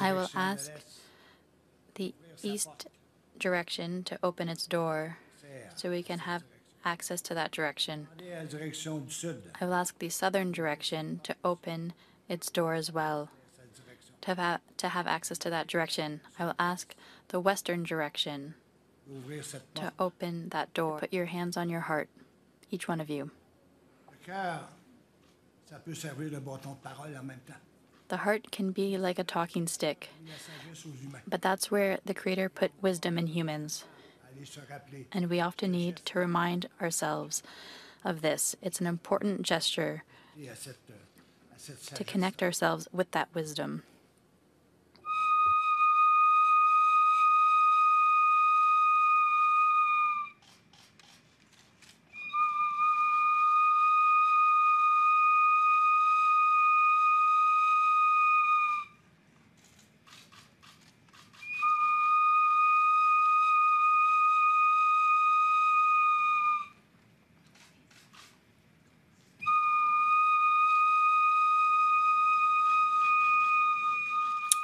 I will ask the east direction to open its door so we can have access to that direction. I will ask the southern direction to open its door as well. To have, to have access to that direction, I will ask the western direction to open that door. Put your hands on your heart, each one of you. The heart can be like a talking stick, but that's where the Creator put wisdom in humans. And we often need to remind ourselves of this. It's an important gesture to connect ourselves with that wisdom.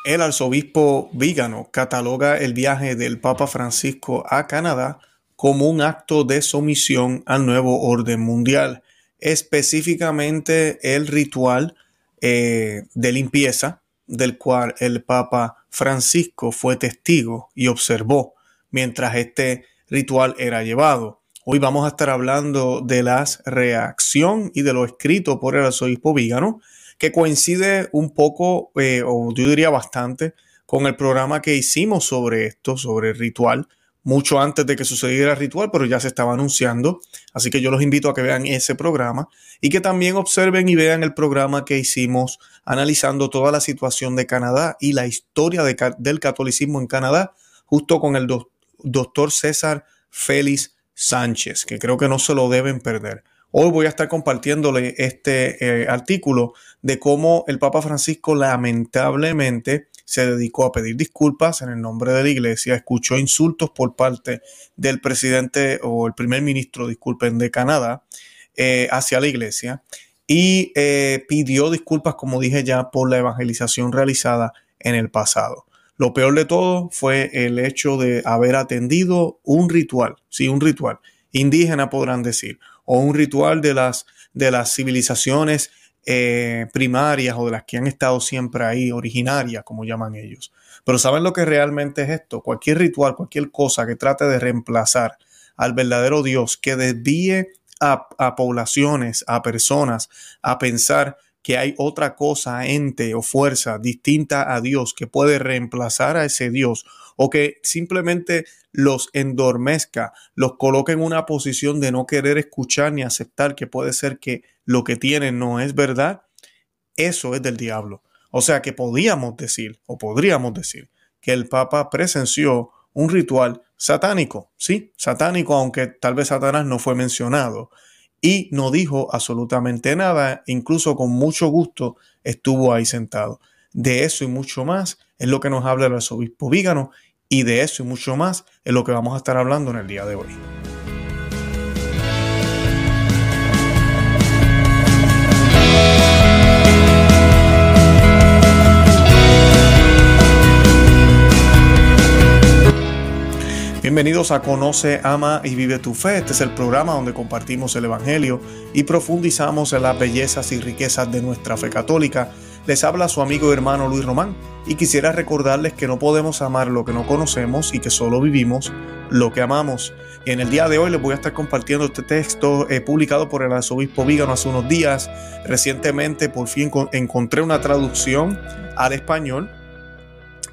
El arzobispo Vígano cataloga el viaje del Papa Francisco a Canadá como un acto de sumisión al nuevo orden mundial, específicamente el ritual eh, de limpieza del cual el Papa Francisco fue testigo y observó mientras este ritual era llevado. Hoy vamos a estar hablando de la reacción y de lo escrito por el arzobispo Vígano que coincide un poco, eh, o yo diría bastante, con el programa que hicimos sobre esto, sobre el ritual, mucho antes de que sucediera el ritual, pero ya se estaba anunciando. Así que yo los invito a que vean ese programa y que también observen y vean el programa que hicimos analizando toda la situación de Canadá y la historia del catolicismo en Canadá, justo con el doctor César Félix Sánchez, que creo que no se lo deben perder. Hoy voy a estar compartiéndole este eh, artículo de cómo el Papa Francisco lamentablemente se dedicó a pedir disculpas en el nombre de la iglesia, escuchó insultos por parte del presidente o el primer ministro, disculpen, de Canadá eh, hacia la iglesia y eh, pidió disculpas, como dije ya, por la evangelización realizada en el pasado. Lo peor de todo fue el hecho de haber atendido un ritual, sí, un ritual indígena podrán decir, o un ritual de las, de las civilizaciones eh, primarias o de las que han estado siempre ahí, originarias, como llaman ellos. Pero ¿saben lo que realmente es esto? Cualquier ritual, cualquier cosa que trate de reemplazar al verdadero Dios, que desvíe a, a poblaciones, a personas, a pensar que hay otra cosa, ente o fuerza distinta a Dios que puede reemplazar a ese Dios o que simplemente los endormezca, los coloque en una posición de no querer escuchar ni aceptar que puede ser que lo que tienen no es verdad, eso es del diablo. O sea que podíamos decir, o podríamos decir, que el Papa presenció un ritual satánico, sí, satánico, aunque tal vez Satanás no fue mencionado, y no dijo absolutamente nada, incluso con mucho gusto estuvo ahí sentado. De eso y mucho más es lo que nos habla el arzobispo Vígano y de eso y mucho más es lo que vamos a estar hablando en el día de hoy. Bienvenidos a Conoce, Ama y Vive tu Fe. Este es el programa donde compartimos el Evangelio y profundizamos en las bellezas y riquezas de nuestra fe católica. Les habla su amigo y hermano Luis Román y quisiera recordarles que no podemos amar lo que no conocemos y que solo vivimos lo que amamos. Y en el día de hoy les voy a estar compartiendo este texto eh, publicado por el arzobispo Vígano hace unos días. Recientemente por fin encontré una traducción al español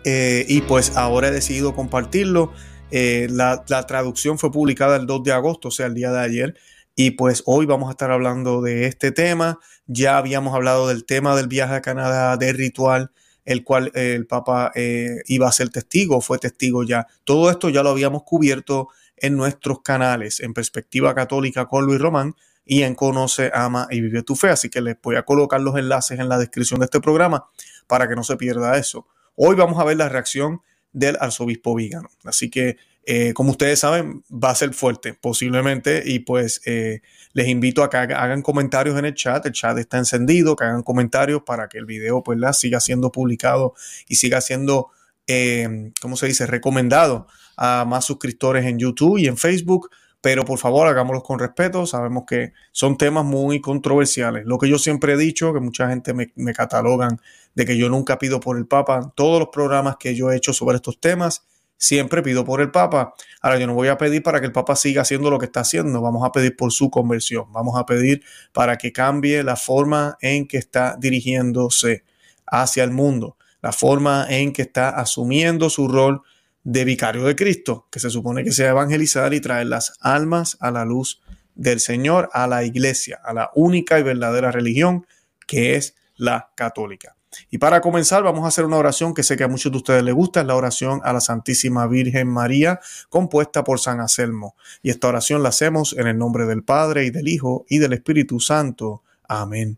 eh, y pues ahora he decidido compartirlo eh, la, traducción fue publicada el 2 de agosto, o sea, el día de ayer. Y pues hoy vamos a estar hablando de este tema. Ya habíamos hablado del tema del viaje a Canadá, del ritual, el cual el Papa eh, iba a ser testigo, fue testigo ya. Todo esto ya lo habíamos cubierto en nuestros canales, en Perspectiva Católica con Luis Román y en Conoce, Ama y Vive tu Fe. Así que les voy a colocar los enlaces en la descripción de este programa para que no se pierda eso. Hoy vamos a ver la reacción del arzobispo Vígano. Así que eh, como ustedes saben, va a ser fuerte posiblemente y pues eh, les invito a que hagan comentarios en el chat. El chat está encendido, que hagan comentarios para que el video pues la siga siendo publicado y siga siendo, eh, ¿cómo se dice?, recomendado a más suscriptores en YouTube y en Facebook. Pero por favor, hagámoslos con respeto. Sabemos que son temas muy controversiales. Lo que yo siempre he dicho, que mucha gente me, me catalogan de que yo nunca pido por el Papa. Todos los programas que yo he hecho sobre estos temas siempre pido por el Papa. Ahora yo no voy a pedir para que el Papa siga haciendo lo que está haciendo, vamos a pedir por su conversión, vamos a pedir para que cambie la forma en que está dirigiéndose hacia el mundo, la forma en que está asumiendo su rol de vicario de Cristo, que se supone que sea evangelizar y traer las almas a la luz del Señor, a la iglesia, a la única y verdadera religión que es la católica. Y para comenzar, vamos a hacer una oración que sé que a muchos de ustedes les gusta, es la oración a la Santísima Virgen María, compuesta por San Anselmo. Y esta oración la hacemos en el nombre del Padre y del Hijo y del Espíritu Santo. Amén.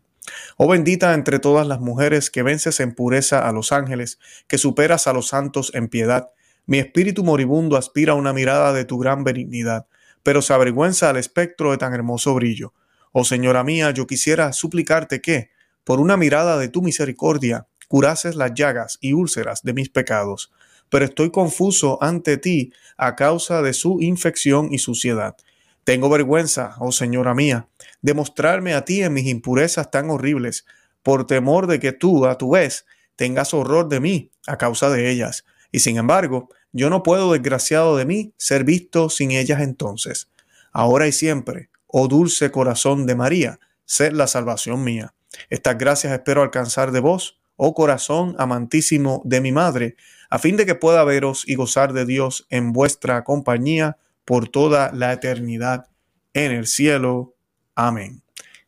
Oh bendita entre todas las mujeres que vences en pureza a los ángeles, que superas a los santos en piedad. Mi espíritu moribundo aspira a una mirada de tu gran benignidad, pero se avergüenza al espectro de tan hermoso brillo. Oh Señora mía, yo quisiera suplicarte que, por una mirada de tu misericordia, curases las llagas y úlceras de mis pecados, pero estoy confuso ante ti a causa de su infección y suciedad. Tengo vergüenza, oh Señora mía, de mostrarme a ti en mis impurezas tan horribles, por temor de que tú, a tu vez, tengas horror de mí a causa de ellas. Y sin embargo, yo no puedo, desgraciado de mí, ser visto sin ellas entonces. Ahora y siempre, oh dulce corazón de María, sé la salvación mía. Estas gracias espero alcanzar de vos, oh corazón amantísimo de mi madre, a fin de que pueda veros y gozar de Dios en vuestra compañía por toda la eternidad en el cielo. Amén.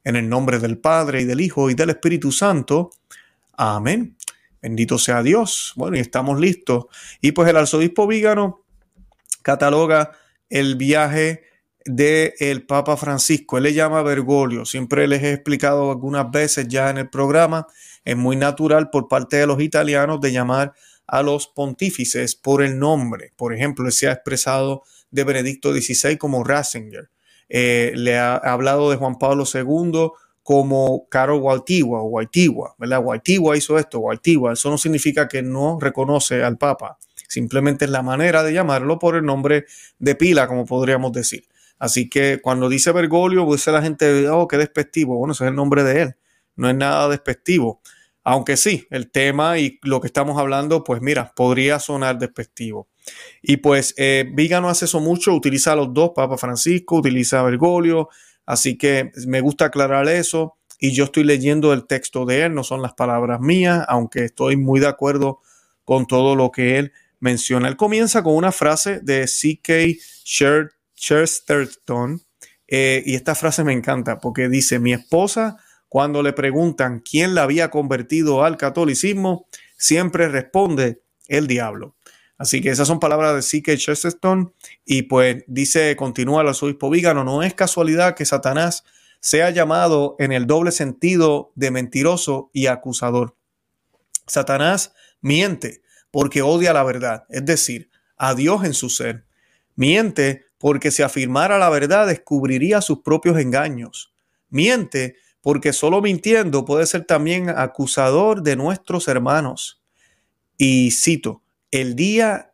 En el nombre del Padre y del Hijo y del Espíritu Santo. Amén. Bendito sea Dios. Bueno, y estamos listos. Y pues el arzobispo Vígano cataloga el viaje del el Papa Francisco. Él le llama Bergoglio. Siempre les he explicado algunas veces ya en el programa. Es muy natural por parte de los italianos de llamar a los pontífices por el nombre. Por ejemplo, se ha expresado de Benedicto XVI como Ratzinger. Eh, le ha hablado de Juan Pablo II como Caro Gualtigua o Guaitigua, ¿verdad? Guaitigua hizo esto, Guaitigua. Eso no significa que no reconoce al Papa. Simplemente es la manera de llamarlo por el nombre de pila, como podríamos decir. Así que cuando dice Bergoglio, pues la gente, oh, qué despectivo. Bueno, ese es el nombre de él. No es nada despectivo. Aunque sí, el tema y lo que estamos hablando, pues mira, podría sonar despectivo. Y pues eh, Viga no hace eso mucho, utiliza a los dos, Papa Francisco, utiliza a Bergoglio, así que me gusta aclarar eso. Y yo estoy leyendo el texto de él, no son las palabras mías, aunque estoy muy de acuerdo con todo lo que él menciona. Él comienza con una frase de C.K. Shirt Chesterton. Eh, y esta frase me encanta porque dice, mi esposa, cuando le preguntan quién la había convertido al catolicismo, siempre responde el diablo. Así que esas son palabras de C.K. Chesterton y pues dice, continúa el arzobispo Vígano, no es casualidad que Satanás sea llamado en el doble sentido de mentiroso y acusador. Satanás miente porque odia la verdad, es decir, a Dios en su ser. Miente porque si afirmara la verdad descubriría sus propios engaños. Miente porque solo mintiendo puede ser también acusador de nuestros hermanos. Y cito, el día,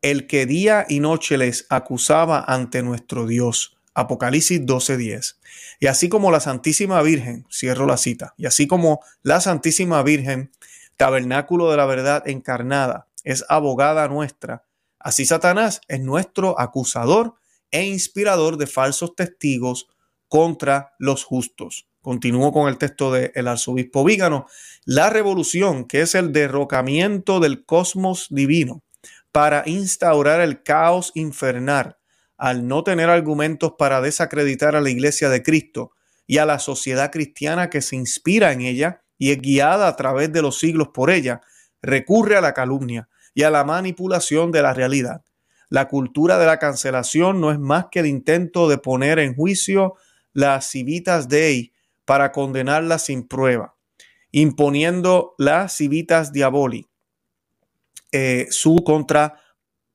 el que día y noche les acusaba ante nuestro Dios. Apocalipsis 12:10. Y así como la Santísima Virgen, cierro la cita, y así como la Santísima Virgen, tabernáculo de la verdad encarnada, es abogada nuestra, Así Satanás es nuestro acusador e inspirador de falsos testigos contra los justos. Continúo con el texto del arzobispo Vígano. La revolución, que es el derrocamiento del cosmos divino para instaurar el caos infernal, al no tener argumentos para desacreditar a la iglesia de Cristo y a la sociedad cristiana que se inspira en ella y es guiada a través de los siglos por ella, recurre a la calumnia, y a la manipulación de la realidad. La cultura de la cancelación no es más que el intento de poner en juicio las civitas dei para condenarlas sin prueba, imponiendo las civitas diaboli, eh, su contra,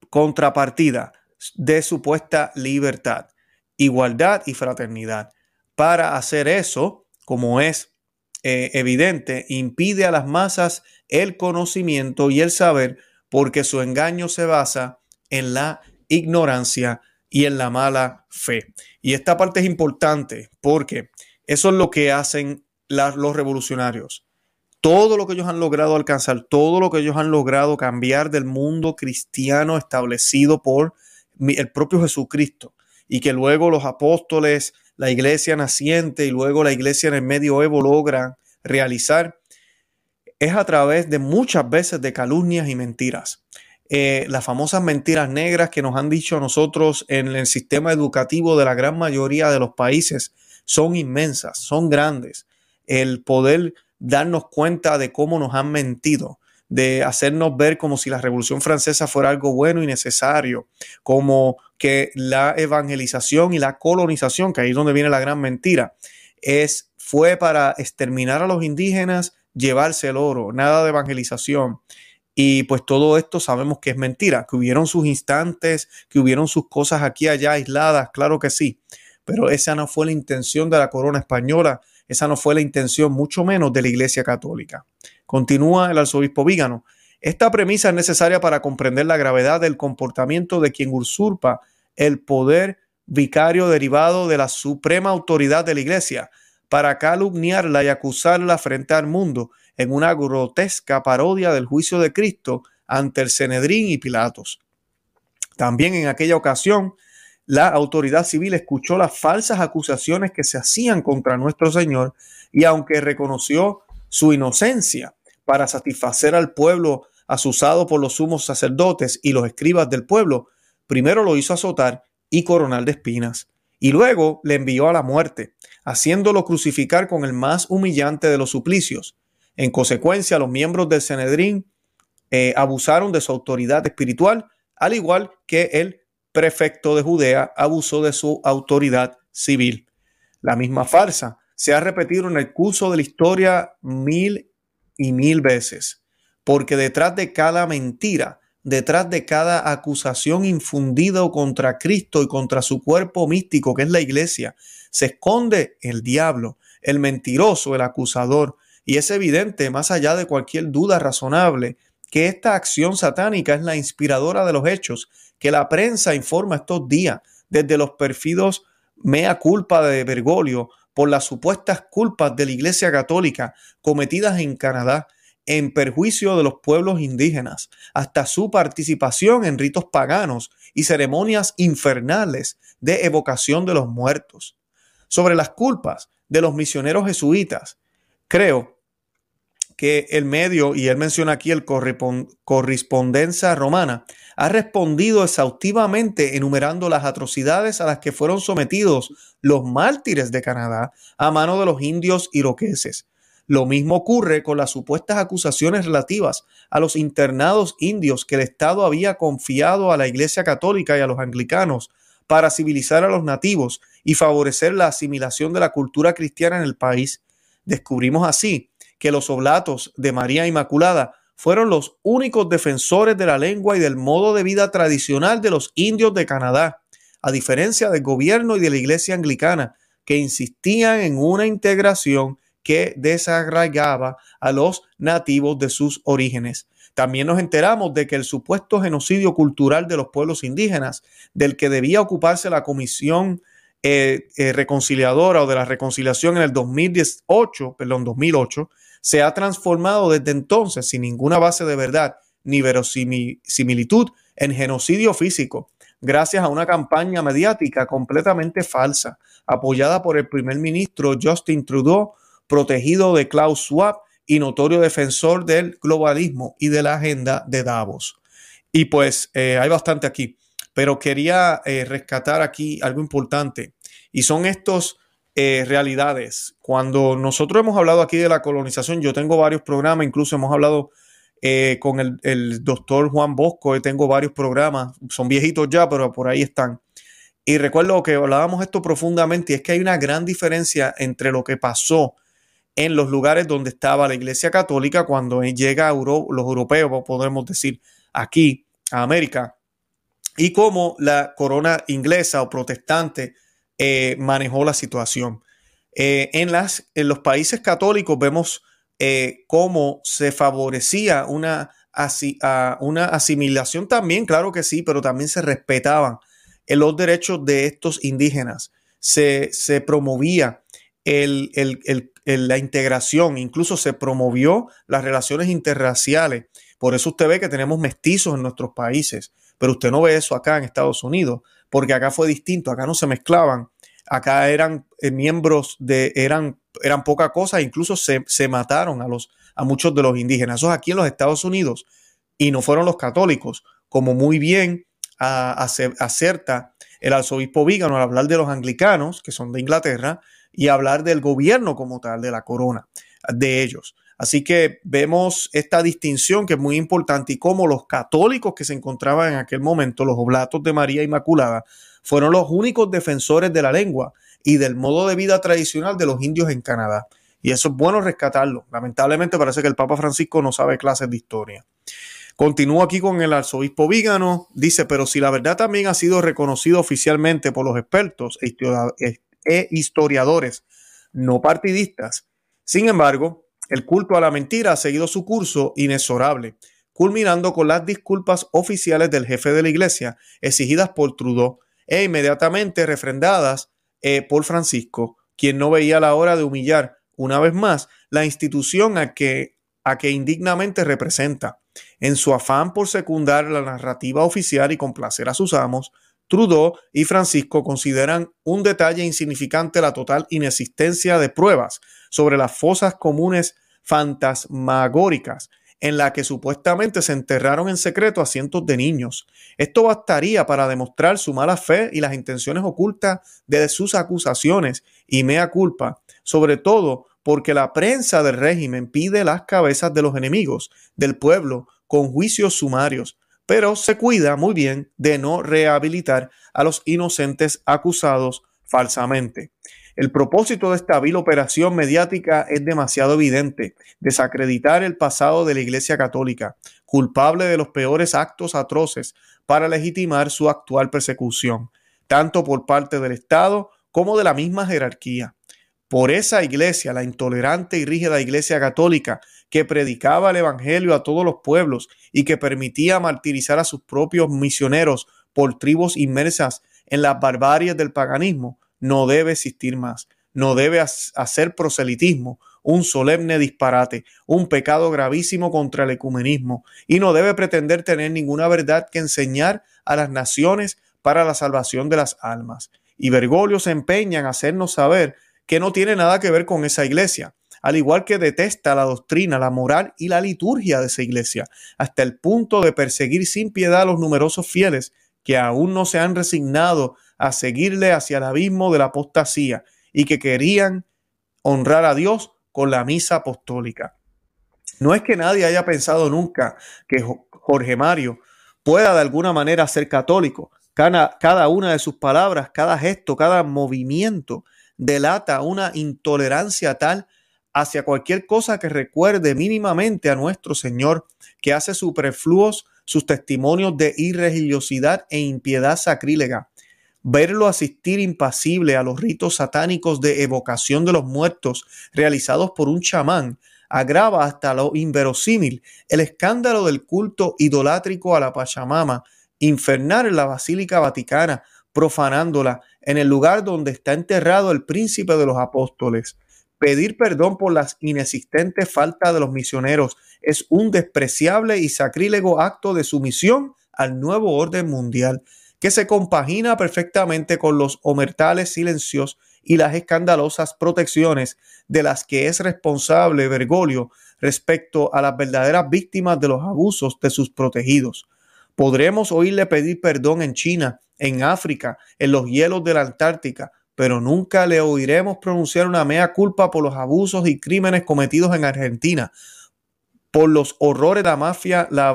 contrapartida de supuesta libertad, igualdad y fraternidad. Para hacer eso, como es eh, evidente, impide a las masas el conocimiento y el saber porque su engaño se basa en la ignorancia y en la mala fe. Y esta parte es importante porque eso es lo que hacen los revolucionarios. Todo lo que ellos han logrado alcanzar, todo lo que ellos han logrado cambiar del mundo cristiano establecido por el propio Jesucristo y que luego los apóstoles, la iglesia naciente y luego la iglesia en el medioevo logran realizar, es a través de muchas veces de calumnias y mentiras. Eh, las famosas mentiras negras que nos han dicho nosotros en el sistema educativo de la gran mayoría de los países son inmensas, son grandes. El poder darnos cuenta de cómo nos han mentido, de hacernos ver como si la Revolución Francesa fuera algo bueno y necesario, como que la evangelización y la colonización, que ahí es donde viene la gran mentira, es fue para exterminar a los indígenas, llevarse el oro, nada de evangelización. Y pues todo esto sabemos que es mentira, que hubieron sus instantes, que hubieron sus cosas aquí allá aisladas, claro que sí, pero esa no fue la intención de la corona española, esa no fue la intención mucho menos de la Iglesia Católica. Continúa el arzobispo Vígano. Esta premisa es necesaria para comprender la gravedad del comportamiento de quien usurpa el poder vicario derivado de la suprema autoridad de la Iglesia para calumniarla y acusarla frente al mundo en una grotesca parodia del juicio de Cristo ante el Cenedrín y Pilatos. También en aquella ocasión, la autoridad civil escuchó las falsas acusaciones que se hacían contra nuestro Señor y aunque reconoció su inocencia para satisfacer al pueblo asusado por los sumos sacerdotes y los escribas del pueblo, primero lo hizo azotar y coronar de espinas, y luego le envió a la muerte, haciéndolo crucificar con el más humillante de los suplicios, en consecuencia, los miembros del Sanedrín eh, abusaron de su autoridad espiritual, al igual que el prefecto de Judea abusó de su autoridad civil. La misma farsa se ha repetido en el curso de la historia mil y mil veces, porque detrás de cada mentira, detrás de cada acusación infundida contra Cristo y contra su cuerpo místico, que es la iglesia, se esconde el diablo, el mentiroso, el acusador, y es evidente, más allá de cualquier duda razonable, que esta acción satánica es la inspiradora de los hechos que la prensa informa estos días, desde los perfidos mea culpa de Bergoglio por las supuestas culpas de la Iglesia Católica cometidas en Canadá en perjuicio de los pueblos indígenas, hasta su participación en ritos paganos y ceremonias infernales de evocación de los muertos. Sobre las culpas de los misioneros jesuitas, creo que el medio, y él menciona aquí el correspondencia romana, ha respondido exhaustivamente enumerando las atrocidades a las que fueron sometidos los mártires de Canadá a mano de los indios iroqueses. Lo mismo ocurre con las supuestas acusaciones relativas a los internados indios que el Estado había confiado a la Iglesia Católica y a los anglicanos para civilizar a los nativos y favorecer la asimilación de la cultura cristiana en el país. Descubrimos así que los oblatos de María Inmaculada fueron los únicos defensores de la lengua y del modo de vida tradicional de los indios de Canadá, a diferencia del gobierno y de la iglesia anglicana, que insistían en una integración que desagregaba a los nativos de sus orígenes. También nos enteramos de que el supuesto genocidio cultural de los pueblos indígenas, del que debía ocuparse la Comisión eh, eh, Reconciliadora o de la Reconciliación en el 2018, perdón, 2008, se ha transformado desde entonces sin ninguna base de verdad ni verosimilitud en genocidio físico, gracias a una campaña mediática completamente falsa, apoyada por el primer ministro Justin Trudeau, protegido de Klaus Schwab y notorio defensor del globalismo y de la agenda de Davos. Y pues eh, hay bastante aquí, pero quería eh, rescatar aquí algo importante y son estos eh, realidades. Cuando nosotros hemos hablado aquí de la colonización, yo tengo varios programas, incluso hemos hablado eh, con el, doctor Juan Bosco, tengo varios programas, son viejitos ya, pero por ahí están. Y recuerdo que hablábamos esto profundamente y es que hay una gran diferencia entre lo que pasó en los lugares donde estaba la Iglesia Católica cuando llega a los europeos, podemos decir, aquí a América, y cómo la corona inglesa o protestante eh, manejó la situación. Eh, en, las, en los países católicos vemos eh, cómo se favorecía una, una asimilación también, claro que sí, pero también se respetaban los derechos de estos indígenas. Se, se promovía el, la integración, incluso se promovió las relaciones interraciales. Por eso usted ve que tenemos mestizos en nuestros países, pero usted no ve eso acá en Estados Unidos, porque acá fue distinto, acá no se mezclaban, acá eran eh, miembros de, eran, eran poca cosa, incluso se, se, mataron a, los, a muchos de los indígenas. Eso aquí en los Estados Unidos, y no fueron los católicos, como muy bien acerta el arzobispo Vígano al hablar de los anglicanos, que son de Inglaterra, y hablar del gobierno como tal, de la corona, de ellos. Así que vemos esta distinción que es muy importante y cómo los católicos que se encontraban en aquel momento, los oblatos de María Inmaculada, fueron los únicos defensores de la lengua y del modo de vida tradicional de los indios en Canadá. Y eso es bueno rescatarlo. Lamentablemente parece que el Papa Francisco no sabe clases de historia. Continúo aquí con el arzobispo Vígano. Dice, pero si la verdad también ha sido reconocido oficialmente por los expertos e, historiadores no partidistas, sin embargo, el culto a la mentira ha seguido su curso inexorable, culminando con las disculpas oficiales del jefe de la iglesia exigidas por Trudeau e inmediatamente refrendadas eh, por Francisco, quien no veía la hora de humillar una vez más la institución a que, a que indignamente representa. En su afán por secundar la narrativa oficial y complacer a sus amos, Trudeau y Francisco consideran un detalle insignificante la total inexistencia de pruebas sobre las fosas comunes fantasmagóricas en la que supuestamente se enterraron en secreto a cientos de niños. Esto bastaría para demostrar su mala fe y las intenciones ocultas de sus acusaciones y mea culpa, sobre todo porque la prensa del régimen pide las cabezas de los enemigos del pueblo con juicios sumarios, pero se cuida muy bien de no rehabilitar a los inocentes acusados falsamente. El propósito de esta vil operación mediática es demasiado evidente, desacreditar el pasado de la Iglesia Católica, culpable de los peores actos atroces, para legitimar su actual persecución, tanto por parte del Estado como de la misma jerarquía. Por esa iglesia, la intolerante y rígida Iglesia Católica, que predicaba el Evangelio a todos los pueblos y que permitía martirizar a sus propios misioneros por tribus inmersas en las barbaries del paganismo, no debe existir más. No debe hacer proselitismo, un solemne disparate, un pecado gravísimo contra el ecumenismo, y no debe pretender tener ninguna verdad que enseñar a las naciones para la salvación de las almas. Y Bergoglio se empeña en hacernos saber que no tiene nada que ver con esa iglesia, al igual que detesta la doctrina, la moral y la liturgia de esa iglesia, hasta el punto de perseguir sin piedad a los numerosos fieles que aún no se han resignado a seguirle hacia el abismo de la apostasía y que querían honrar a Dios con la misa apostólica. No es que nadie haya pensado nunca que Jorge Mario pueda de alguna manera ser católico. Cada, cada una de sus palabras, cada gesto, cada movimiento delata una intolerancia tal hacia cualquier cosa que recuerde mínimamente a nuestro Señor, que hace superfluos sus testimonios de irreligiosidad e impiedad sacrílega. Verlo asistir impasible a los ritos satánicos de evocación de los muertos realizados por un chamán agrava hasta lo inverosímil el escándalo del culto idolátrico a la Pachamama, infernal en la Basílica Vaticana, profanándola en el lugar donde está enterrado el príncipe de los apóstoles. Pedir perdón por las inexistentes faltas de los misioneros es un despreciable y sacrílego acto de sumisión al nuevo orden mundial, que se compagina perfectamente con los omertales silencios y las escandalosas protecciones de las que es responsable Bergoglio respecto a las verdaderas víctimas de los abusos de sus protegidos. Podremos oírle pedir perdón en China, en África, en los hielos de la Antártica, pero nunca le oiremos pronunciar una mea culpa por los abusos y crímenes cometidos en Argentina, por los horrores de la mafia, la,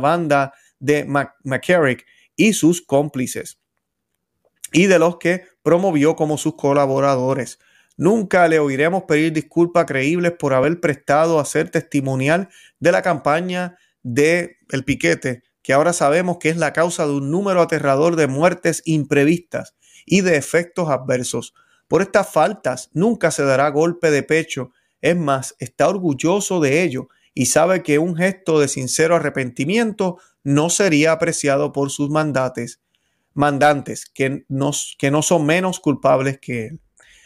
banda de McCarrick y sus cómplices, y de los que promovió como sus colaboradores. Nunca le oiremos pedir disculpas creíbles por haber prestado a ser testimonial de la campaña de el piquete que ahora sabemos que es la causa de un número aterrador de muertes imprevistas y de efectos adversos. Por estas faltas nunca se dará golpe de pecho, es más, está orgulloso de ello y sabe que un gesto de sincero arrepentimiento no sería apreciado por sus mandates, mandantes que, que no son menos culpables que él.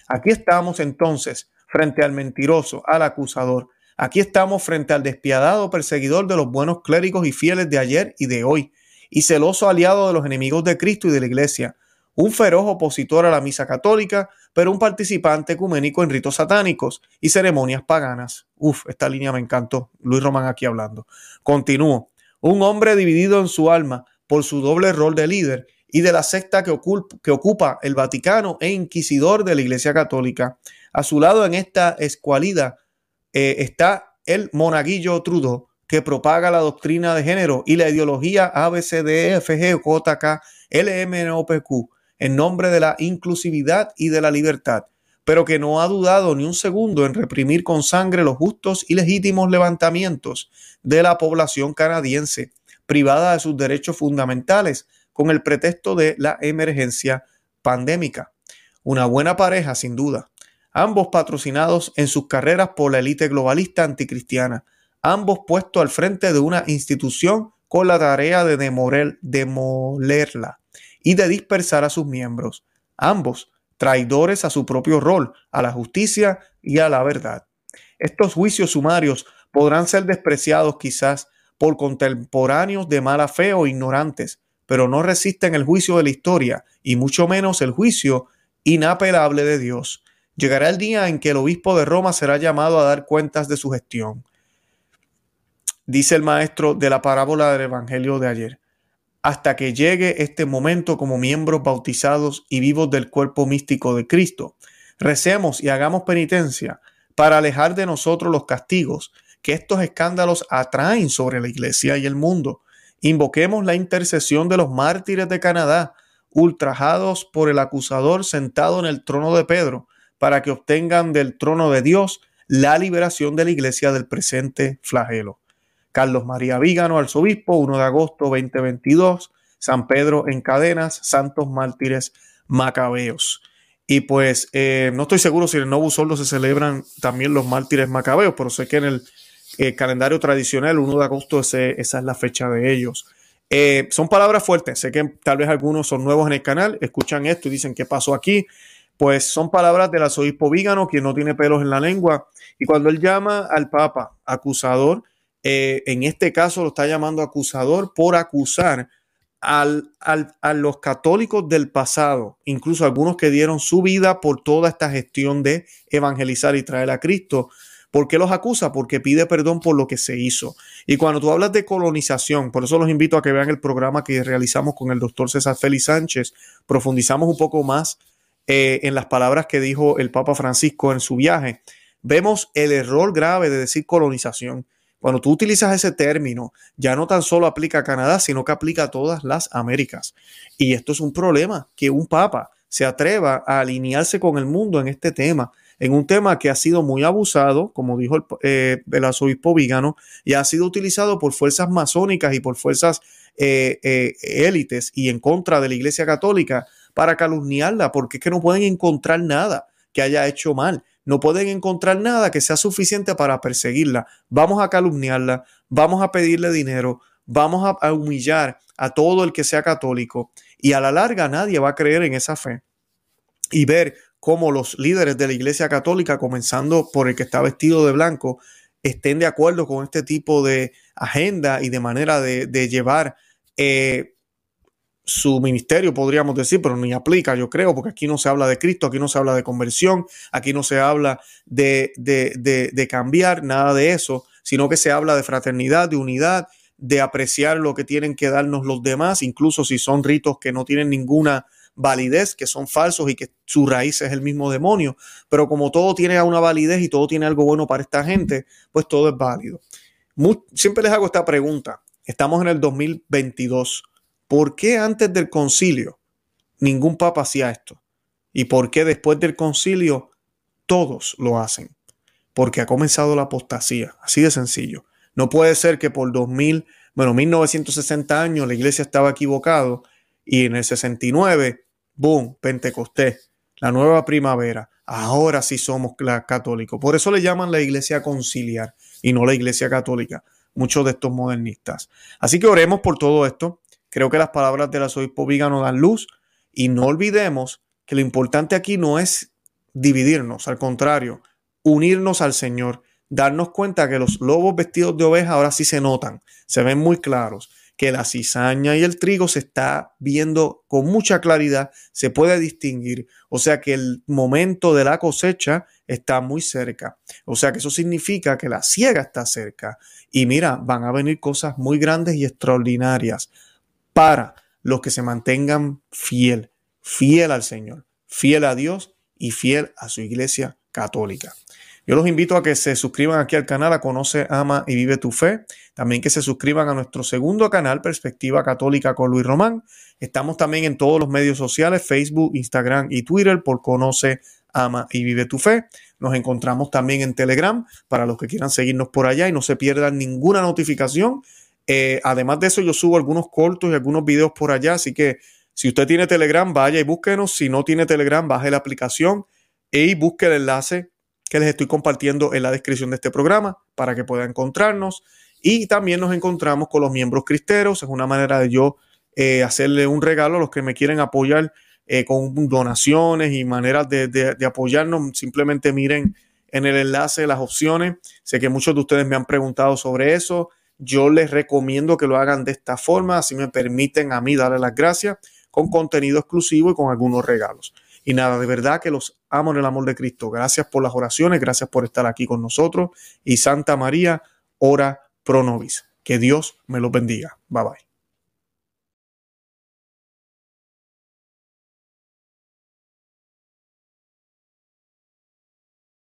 Aquí estamos entonces frente al mentiroso, al acusador. Aquí estamos frente al despiadado perseguidor de los buenos clérigos y fieles de ayer y de hoy, y celoso aliado de los enemigos de Cristo y de la Iglesia, un feroz opositor a la misa católica, pero un participante ecuménico en ritos satánicos y ceremonias paganas. Uf, esta línea me encantó. Luis Román aquí hablando. Continúo. Un hombre dividido en su alma por su doble rol de líder y de la secta que, ocupa el Vaticano e inquisidor de la Iglesia Católica. A su lado en esta escualida eh, está el monaguillo Trudeau, que propaga la doctrina de género y la ideología ABCDEFG, JK, LMNOPQ, en nombre de la inclusividad y de la libertad, pero que no ha dudado ni un segundo en reprimir con sangre los justos y legítimos levantamientos de la población canadiense, privada de sus derechos fundamentales, con el pretexto de la emergencia pandémica. Una buena pareja, sin duda. Ambos patrocinados en sus carreras por la élite globalista anticristiana, ambos puestos al frente de una institución con la tarea de demolerla y de dispersar a sus miembros, ambos traidores a su propio rol, a la justicia y a la verdad. Estos juicios sumarios podrán ser despreciados quizás por contemporáneos de mala fe o ignorantes, pero no resisten el juicio de la historia y mucho menos el juicio inapelable de Dios. Llegará el día en que el obispo de Roma será llamado a dar cuentas de su gestión. Dice el maestro de la parábola del Evangelio de ayer hasta que llegue este momento como miembros bautizados y vivos del cuerpo místico de Cristo. Recemos y hagamos penitencia para alejar de nosotros los castigos que estos escándalos atraen sobre la iglesia y el mundo. Invoquemos la intercesión de los mártires de Canadá, ultrajados por el acusador sentado en el trono de Pedro, para que obtengan del trono de Dios la liberación de la iglesia del presente flagelo. Carlos María Vígano, arzobispo, 1 de agosto 2022, San Pedro en cadenas, Santos Mártires Macabeos. Y pues eh, no estoy seguro si en el Novo Soldo se celebran también los mártires macabeos, pero sé que en el eh, calendario tradicional, 1 de agosto, esa es la fecha de ellos. Eh, son palabras fuertes, sé que tal vez algunos son nuevos en el canal, escuchan esto y dicen qué pasó aquí. Pues son palabras del arzobispo Vígano, quien no tiene pelos en la lengua. Y cuando él llama al Papa acusador, eh, en este caso lo está llamando acusador por acusar al, a los católicos del pasado, incluso algunos que dieron su vida por toda esta gestión de evangelizar y traer a Cristo. ¿Por qué los acusa? Porque pide perdón por lo que se hizo. Y cuando tú hablas de colonización, por eso los invito a que vean el programa que realizamos con el doctor César Félix Sánchez, profundizamos un poco más eh, en las palabras que dijo el Papa Francisco en su viaje. Vemos el error grave de decir colonización. Cuando tú utilizas ese término, ya no tan solo aplica a Canadá, sino que aplica a todas las Américas. Y esto es un problema, que un papa se atreva a alinearse con el mundo en este tema, en un tema que ha sido muy abusado, como dijo el, eh, arzobispo Vigano, y ha sido utilizado por fuerzas masónicas y por fuerzas eh, eh, élites y en contra de la Iglesia Católica para calumniarla, porque es que no pueden encontrar nada que haya hecho mal no pueden encontrar nada que sea suficiente para perseguirla. Vamos a calumniarla, vamos a pedirle dinero, vamos a, humillar a todo el que sea católico y a la larga nadie va a creer en esa fe. Y ver cómo los líderes de la Iglesia Católica, comenzando por el que está vestido de blanco, estén de acuerdo con este tipo de agenda y de manera de, llevar eh, su ministerio, podríamos decir, pero ni aplica, yo creo, porque aquí no se habla de Cristo, aquí no se habla de conversión, aquí no se habla de, de, de, cambiar, nada de eso, sino que se habla de fraternidad, de unidad, de apreciar lo que tienen que darnos los demás, incluso si son ritos que no tienen ninguna validez, que son falsos y que su raíz es el mismo demonio. Pero como todo tiene una validez y todo tiene algo bueno para esta gente, pues todo es válido. siempre les hago esta pregunta. Estamos en el 2022. ¿Por qué antes del concilio ningún papa hacía esto? ¿Y por qué después del concilio todos lo hacen? Porque ha comenzado la apostasía, así de sencillo. No puede ser que por dos mil Bueno, 1960 años la iglesia estaba equivocado y en el 69, boom, Pentecostés, la nueva primavera. Ahora sí somos católicos. Por eso le llaman la iglesia conciliar y no la iglesia católica, muchos de estos modernistas. Así que oremos por todo esto. Creo que las palabras del arzobispo Vígano dan luz. Y no olvidemos que lo importante aquí no es dividirnos, al contrario, unirnos al Señor, darnos cuenta que los lobos vestidos de oveja ahora sí se notan, se ven muy claros, que la cizaña y el trigo se está viendo con mucha claridad, se puede distinguir, o sea que el momento de la cosecha está muy cerca, o sea que eso significa que la siega está cerca. Y mira, van a venir cosas muy grandes y extraordinarias para los que se mantengan fiel, fiel al Señor, fiel a Dios y fiel a su iglesia católica. Yo los invito a que se suscriban aquí al canal a Conoce, Ama y Vive tu Fe. También que se suscriban a nuestro segundo canal, Perspectiva Católica con Luis Román. Estamos también en todos los medios sociales, Facebook, Instagram y Twitter por Conoce, Ama y Vive tu Fe. Nos encontramos también en Telegram para los que quieran seguirnos por allá y no se pierdan ninguna notificación. Eh, además de eso, yo subo algunos cortos y algunos videos por allá, así que si usted tiene Telegram, vaya y búsquenos. Si no tiene Telegram, baje la aplicación y busque el enlace que les estoy compartiendo en la descripción de este programa para que pueda encontrarnos. Y también nos encontramos con los miembros cristeros. Es una manera de yo eh, hacerle un regalo a los que me quieren apoyar eh, con donaciones y maneras de, de, apoyarnos. Simplemente miren en el enlace las opciones. Sé que muchos de ustedes me han preguntado sobre eso. Yo les recomiendo que lo hagan de esta forma, así me permiten a mí darle las gracias con contenido exclusivo y con algunos regalos. Y nada, de verdad que los amo en el amor de Cristo. Gracias por las oraciones, gracias por estar aquí con nosotros. Y Santa María, ora pro nobis. Que Dios me los bendiga. Bye bye.